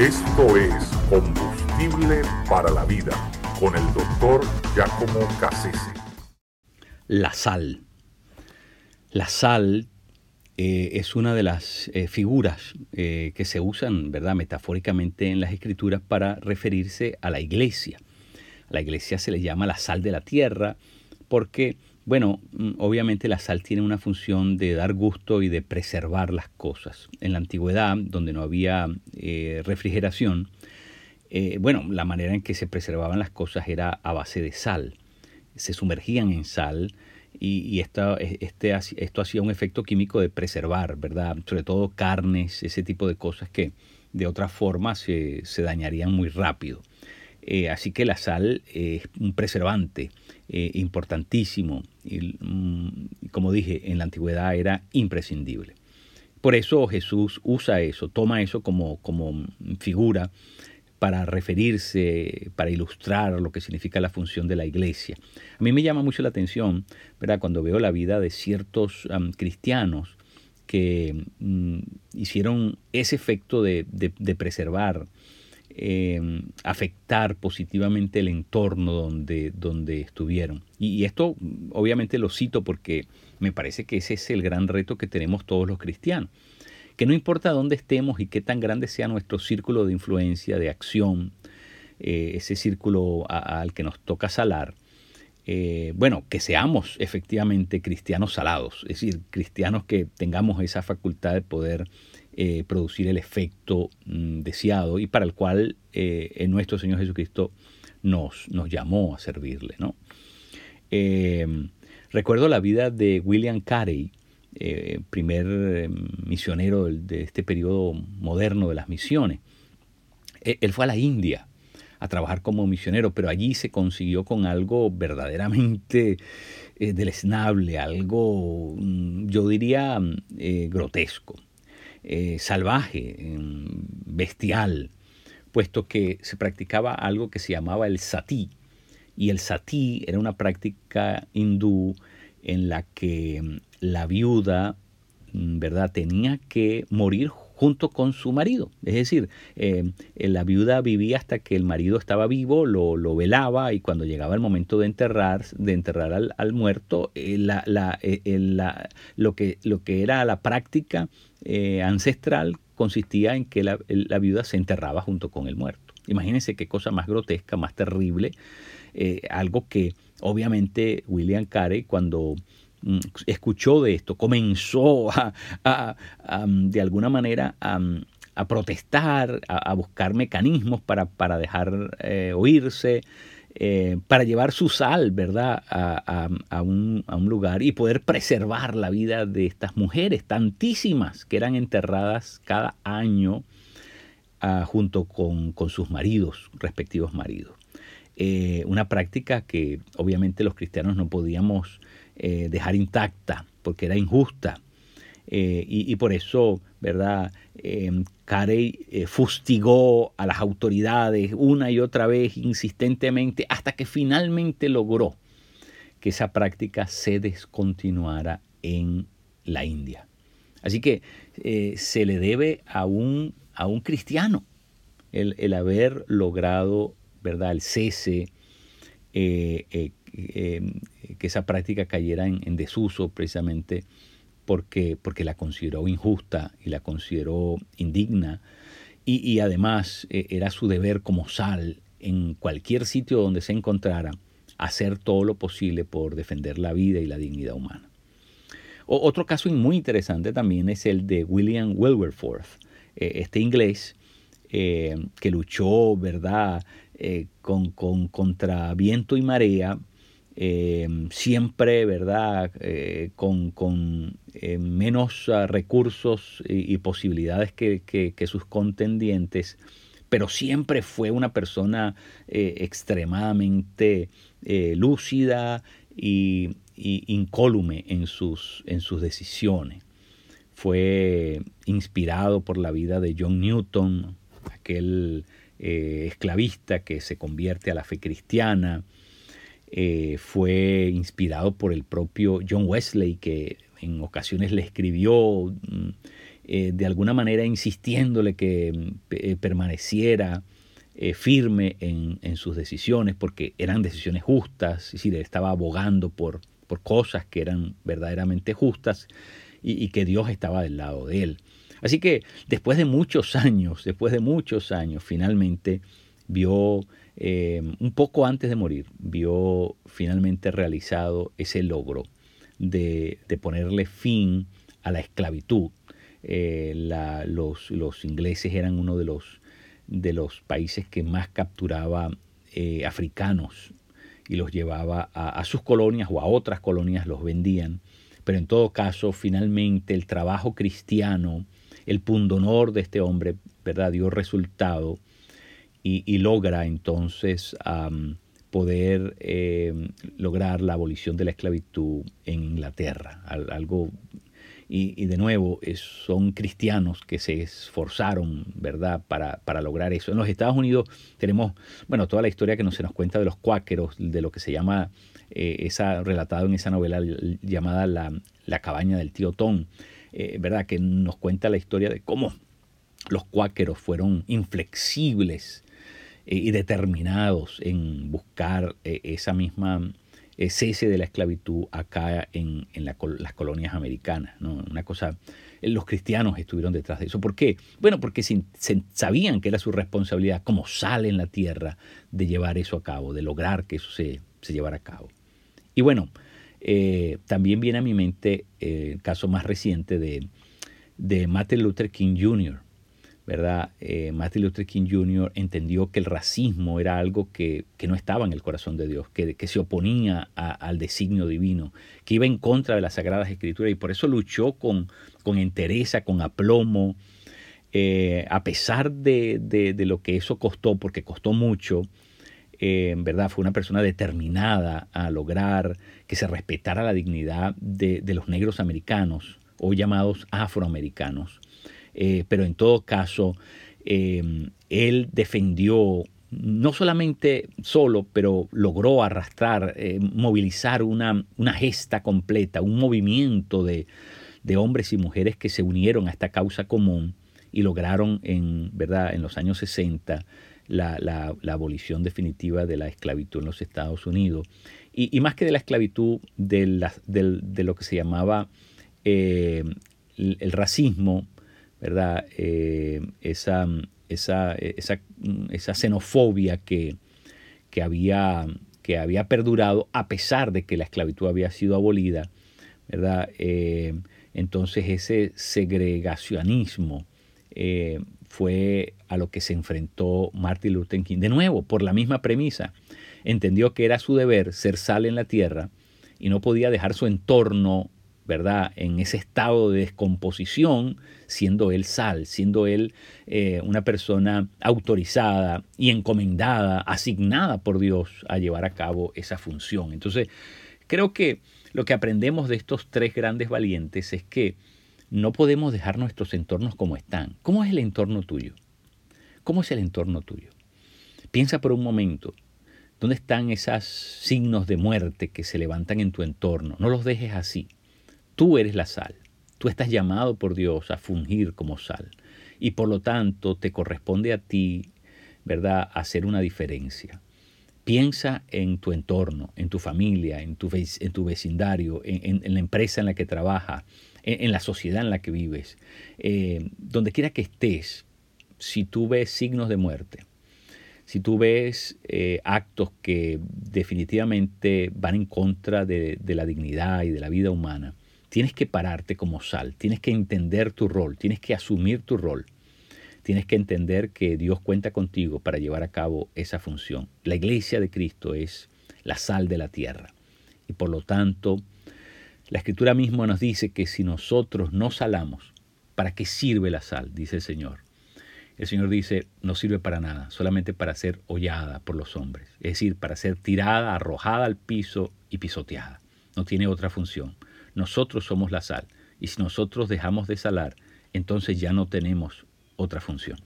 Esto es Combustible para la Vida con el doctor Giacomo Cassese. La sal. La sal eh, es una de las eh, figuras eh, que se usan, ¿verdad?, metafóricamente en las escrituras para referirse a la iglesia. A la iglesia se le llama la sal de la tierra porque, bueno, mm, obviamente la sal tiene una función de dar gusto y de preservar las cosas. En la antigüedad, donde no había refrigeración, bueno, la manera en que se preservaban las cosas era a base de sal. Se sumergían en sal, y, esto, este, esto hacía un efecto químico de preservar, ¿verdad? Sobre todo carnes, ese tipo de cosas que de otra forma se, dañarían muy rápido. Eh, así que la sal es un preservante eh, importantísimo y, mm, como dije, en la antigüedad era imprescindible. Por eso Jesús usa eso, toma eso como, como figura para referirse, para ilustrar lo que significa la función de la iglesia. A mí me llama mucho la atención, ¿verdad? Cuando veo la vida de ciertos cristianos que mm, hicieron ese efecto de, preservar, em, afectar positivamente el entorno donde, donde estuvieron. y, esto obviamente lo cito porque me parece que ese es el gran reto que tenemos todos los cristianos que no importa dónde estemos y qué tan grande sea nuestro círculo de influencia, de acción, eh, ese círculo al que nos toca salar, eh, bueno, que seamos efectivamente cristianos salados, es decir, cristianos que tengamos esa facultad de poder eh, producir el efecto mm, deseado y para el cual en nuestro Señor Jesucristo nos, nos llamó a servirle. ¿no? recuerdo la vida de William Carey, eh, primer eh, misionero de este periodo moderno de las misiones. E, él fue a la India a trabajar como misionero, pero allí se consiguió con algo verdaderamente eh, deleznable, algo, mm, yo diría, grotesco, salvaje, mm, bestial, puesto que se practicaba algo que se llamaba el sati, y el sati era una práctica hindú en la que mm, la viuda, mm, ¿verdad?, tenía que morir junto con su marido. Es decir, eh, la viuda vivía hasta que el marido estaba vivo, lo, velaba y cuando llegaba el momento de enterrar, de enterrar al, muerto, eh, eh, lo, que, lo que era la práctica ancestral consistía en que la, viuda se enterraba junto con el muerto. Imagínense qué cosa más grotesca, más terrible, algo que obviamente William Carey cuando escuchó de esto, comenzó a, de alguna manera a, protestar, a, buscar mecanismos para, para dejar eh, oírse, eh, para llevar su sal, ¿verdad?, a, un, lugar y poder preservar la vida de estas mujeres, tantísimas que eran enterradas cada año ah, junto con, con sus maridos, respectivos maridos. Eh, una práctica que obviamente los cristianos no podíamos eh, dejar intacta porque era injusta. Eh, y, por eso, ¿verdad? Carey fustigó a las autoridades una y otra vez, insistentemente, hasta que finalmente logró que esa práctica se descontinuara en la India. Así que se le debe a un, a un cristiano el, el haber logrado ¿verdad? el cese, eh, eh, em, que esa práctica cayera en, desuso precisamente porque, porque la consideró injusta y la consideró indigna y, además eh, era su deber como sal en cualquier sitio donde se encontrara hacer todo lo posible por defender la vida y la dignidad humana. otro caso muy interesante también es el de William Wilberforce, este inglés que luchó, ¿verdad?, eh, con, contra viento y marea, eh, siempre, ¿verdad?, eh, con, menos ah, recursos y, posibilidades que, sus contendientes, pero siempre fue una persona extremadamente lúcida y, incólume en sus, en sus decisiones. Fue inspirado por la vida de John Newton, aquel eh, esclavista que se convierte a la fe cristiana. Eh, fue inspirado por el propio John Wesley, que en ocasiones le escribió mm, eh, de alguna manera insistiéndole que eh, permaneciera firme en, sus decisiones, porque eran decisiones justas, es decir, estaba abogando por, por cosas que eran verdaderamente justas y, que Dios estaba del lado de él. Así que después de muchos años, después de muchos años, finalmente vio, un poco antes de morir, vio finalmente realizado ese logro de, de ponerle fin a la esclavitud. Eh, los, los, ingleses eran uno de los, de los países que más capturaba eh, africanos y los llevaba a, sus colonias o a otras colonias, los vendían. Pero en todo caso, finalmente el trabajo cristiano, el pundonor de este hombre, ¿verdad? dio resultado y, logra entonces poder eh, lograr la abolición de la esclavitud en Inglaterra, algo y, de nuevo son cristianos que se esforzaron, ¿verdad?, para, para, lograr eso. En los Estados Unidos tenemos, bueno, toda la historia que nos, se nos cuenta de los cuáqueros, de lo que se llama, eh, esa, relatado en esa novela llamada La, la cabaña del tío Tom, eh, ¿verdad?, que nos cuenta la historia de cómo los cuáqueros fueron inflexibles y determinados en buscar esa misma cese de la esclavitud acá en, las colonias americanas. ¿no? Una cosa, los cristianos estuvieron detrás de eso. ¿Por qué? Bueno, porque sabían que era su responsabilidad como sal en la tierra de llevar eso a cabo, de lograr que eso se, llevara a cabo. Y bueno, eh, también viene a mi mente eh, el caso más reciente de, de Martin Luther King Jr., ¿verdad? Eh, Martin Luther King Jr. entendió que el racismo era algo que, no estaba en el corazón de Dios, que, que se oponía al designio divino, que iba en contra de las Sagradas Escrituras y por eso luchó con, con entereza, con aplomo, eh, a pesar de, lo que eso costó, porque costó mucho, eh, ¿verdad? Fue una persona determinada a lograr que se respetara la dignidad de, de los negros americanos, o llamados afroamericanos. Eh, pero en todo caso, eh, él defendió no solamente solo, pero logró arrastrar, eh, movilizar una, una, gesta completa, un movimiento de, hombres y mujeres que se unieron a esta causa común y lograron en, ¿verdad? en los años 60 la, abolición definitiva de la esclavitud en los Estados Unidos. Y, más que de la esclavitud, de, de lo que se llamaba el racismo, ¿verdad? Eh, esa, esa, esa, xenofobia que, que, había, que había perdurado a pesar de que la esclavitud había sido abolida, ¿verdad? Eh, entonces ese segregacionismo eh, fue a lo que se enfrentó Martin Luther King. De nuevo, por la misma premisa, entendió que era su deber ser sal en la tierra y no podía dejar su entorno ¿verdad? En ese estado de descomposición, siendo él sal, siendo él eh, una persona autorizada y encomendada, asignada por Dios a llevar a cabo esa función. Entonces, creo que lo que aprendemos de estos tres grandes valientes es que no podemos dejar nuestros entornos como están. ¿Cómo es el entorno tuyo? ¿Cómo es el entorno tuyo? Piensa por un momento, ¿dónde están esos signos de muerte que se levantan en tu entorno? No los dejes así. Tú eres la sal. Tú estás llamado por Dios a fungir como sal. Y por lo tanto te corresponde a ti, ¿verdad?, hacer una diferencia. Piensa en tu entorno, en tu familia, en tu, vecindario, en, la empresa en la que trabajas, en, la sociedad en la que vives. Eh, donde quiera que estés, si tú ves signos de muerte, si tú ves eh, actos que definitivamente van en contra de, la dignidad y de la vida humana, tienes que pararte como sal, tienes que entender tu rol, tienes que asumir tu rol. Tienes que entender que Dios cuenta contigo para llevar a cabo esa función. La iglesia de Cristo es la sal de la tierra. Y por lo tanto, la escritura misma nos dice que si nosotros no salamos, ¿para qué sirve la sal? Dice el Señor. El Señor dice, no sirve para nada, solamente para ser hollada por los hombres. Es decir, para ser tirada, arrojada al piso y pisoteada. No tiene otra función. Nosotros somos la sal. Y si nosotros dejamos de salar, entonces ya no tenemos otra función.